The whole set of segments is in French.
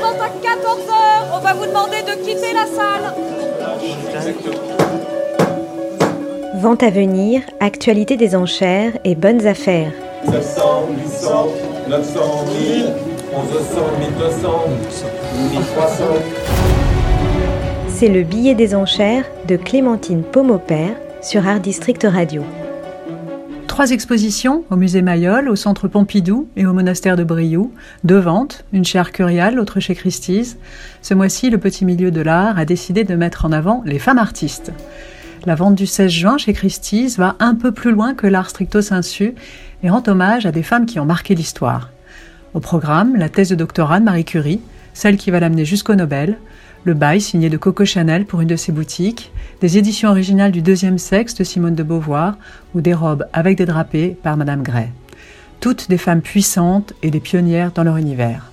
vente à 14h. On va vous demander de quitter la salle. Vente à venir, actualité des enchères et bonnes affaires. 700, 800, 900, 1000, 1100, 1200, 1300. C'est le billet des enchères de Clémentine Pomopère sur Art District Radio. Trois expositions au musée Mayol, au centre Pompidou et au monastère de Brioude. Deux ventes, une chez Arcurial, l'autre chez Christie's. Ce mois-ci, le petit milieu de l'art a décidé de mettre en avant les femmes artistes. La vente du 16 juin chez Christie's va un peu plus loin que l'art stricto sensu et rend hommage à des femmes qui ont marqué l'histoire. Au programme, la thèse de doctorat de Marie Curie, celle qui va l'amener jusqu'au Nobel, le bail signé de Coco Chanel pour une de ses boutiques, des éditions originales du deuxième sexe de Simone de Beauvoir ou des robes avec des drapés par Madame Gray. Toutes des femmes puissantes et des pionnières dans leur univers.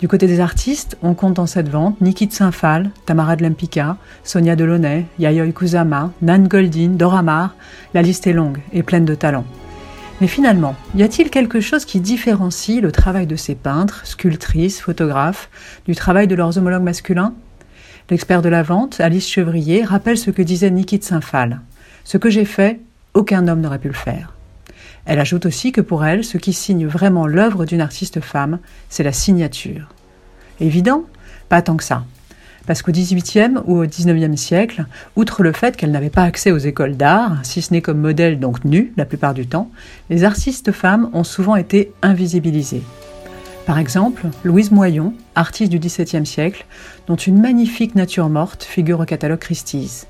Du côté des artistes, on compte dans cette vente Niki de Saint-Phal, Tamara de Lempicka, Sonia Delaunay, Yayoi Kusama, Nan Goldin, Dora Maar. La liste est longue et pleine de talents. Mais finalement, y a-t-il quelque chose qui différencie le travail de ces peintres, sculptrices, photographes, du travail de leurs homologues masculins? L'expert de la vente, Alice Chevrier, rappelle ce que disait Niki de Saint-Phal. Ce que j'ai fait, aucun homme n'aurait pu le faire. Elle ajoute aussi que pour elle, ce qui signe vraiment l'œuvre d'une artiste femme, c'est la signature. Évident? Pas tant que ça. Parce qu'au XVIIIe ou au XIXe siècle, outre le fait qu'elle n'avait pas accès aux écoles d'art, si ce n'est comme modèle donc nue la plupart du temps, les artistes femmes ont souvent été invisibilisées. Par exemple, Louise Moyon, artiste du XVIIe siècle, dont une magnifique nature morte figure au catalogue Christie's.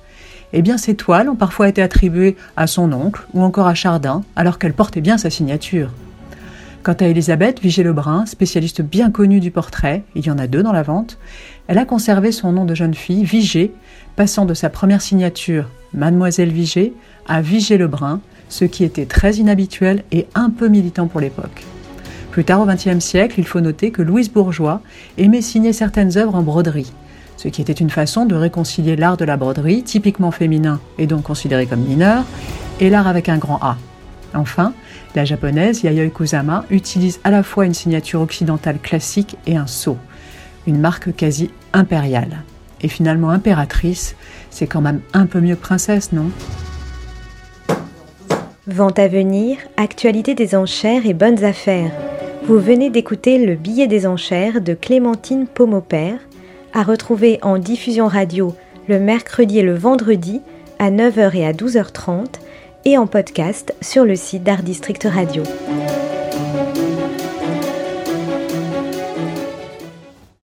Eh bien, ces toiles ont parfois été attribuées à son oncle ou encore à Chardin, alors qu'elle portait bien sa signature. Quant à Elisabeth Vigée-Lebrun, spécialiste bien connue du portrait, il y en a deux dans la vente, elle a conservé son nom de jeune fille, Vigée, passant de sa première signature, Mademoiselle Vigée, à Vigée-Lebrun, ce qui était très inhabituel et un peu militant pour l'époque. Plus tard au XXe siècle, il faut noter que Louise Bourgeois aimait signer certaines œuvres en broderie, ce qui était une façon de réconcilier l'art de la broderie, typiquement féminin et donc considéré comme mineur, et l'art avec un grand A. Enfin, la japonaise Yayoi Kusama utilise à la fois une signature occidentale classique et un sceau, une marque quasi impériale. Et finalement impératrice, c'est quand même un peu mieux que princesse, non? Vente à venir, actualité des enchères et bonnes affaires. Vous venez d'écouter le billet des enchères de Clémentine Pomopère, à retrouver en diffusion radio le mercredi et le vendredi à 9h et à 12h30 et en podcast sur le site d'Art District Radio.